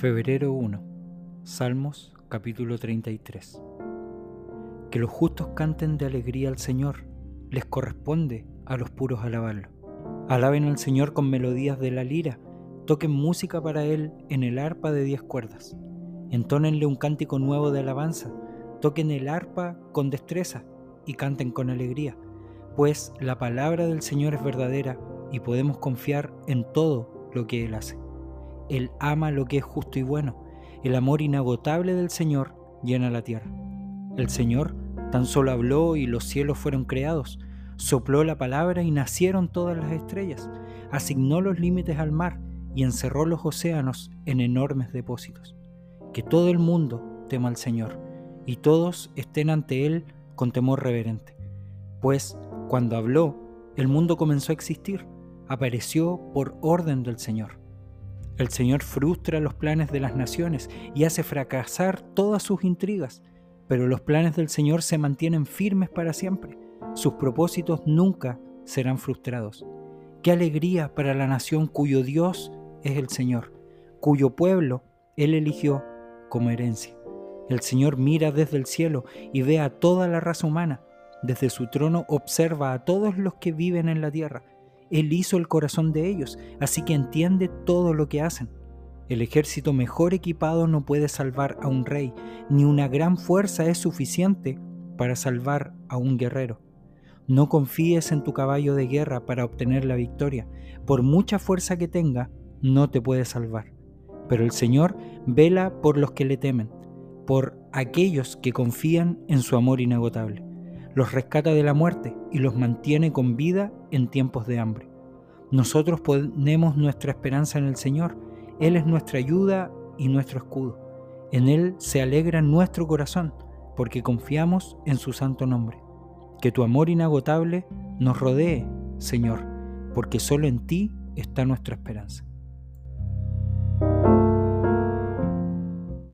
Febrero 1. Salmos capítulo 33. Que los justos canten de alegría al Señor, les corresponde a los puros alabarlo. Alaben al Señor con melodías de la lira, toquen música para Él en el arpa de diez cuerdas. Entónenle un cántico nuevo de alabanza, toquen el arpa con destreza y canten con alegría, pues la palabra del Señor es verdadera y podemos confiar en todo lo que Él hace. Él ama lo que es justo y bueno. El amor inagotable del Señor llena la tierra. El Señor tan solo habló y los cielos fueron creados. Sopló la palabra y nacieron todas las estrellas. Asignó los límites al mar y encerró los océanos en enormes depósitos. Que todo el mundo tema al Señor y todos estén ante Él con temor reverente. Pues cuando habló, el mundo comenzó a existir, apareció por orden del Señor. El Señor frustra los planes de las naciones y hace fracasar todas sus intrigas, pero los planes del Señor se mantienen firmes para siempre. Sus propósitos nunca serán frustrados. Qué alegría para la nación cuyo Dios es el Señor, cuyo pueblo Él eligió como herencia. El Señor mira desde el cielo y ve a toda la raza humana. Desde su trono observa a todos los que viven en la tierra él hizo el corazón de ellos, así que entiende todo lo que hacen. El ejército mejor equipado no puede salvar a un rey, ni una gran fuerza es suficiente para salvar a un guerrero. No confíes en tu caballo de guerra para obtener la victoria. Por mucha fuerza que tenga, no te puede salvar. Pero el Señor vela por los que le temen, por aquellos que confían en su amor inagotable los rescata de la muerte y los mantiene con vida en tiempos de hambre. Nosotros ponemos nuestra esperanza en el Señor, Él es nuestra ayuda y nuestro escudo. En Él se alegra nuestro corazón, porque confiamos en su santo nombre. Que tu amor inagotable nos rodee, Señor, porque solo en ti está nuestra esperanza.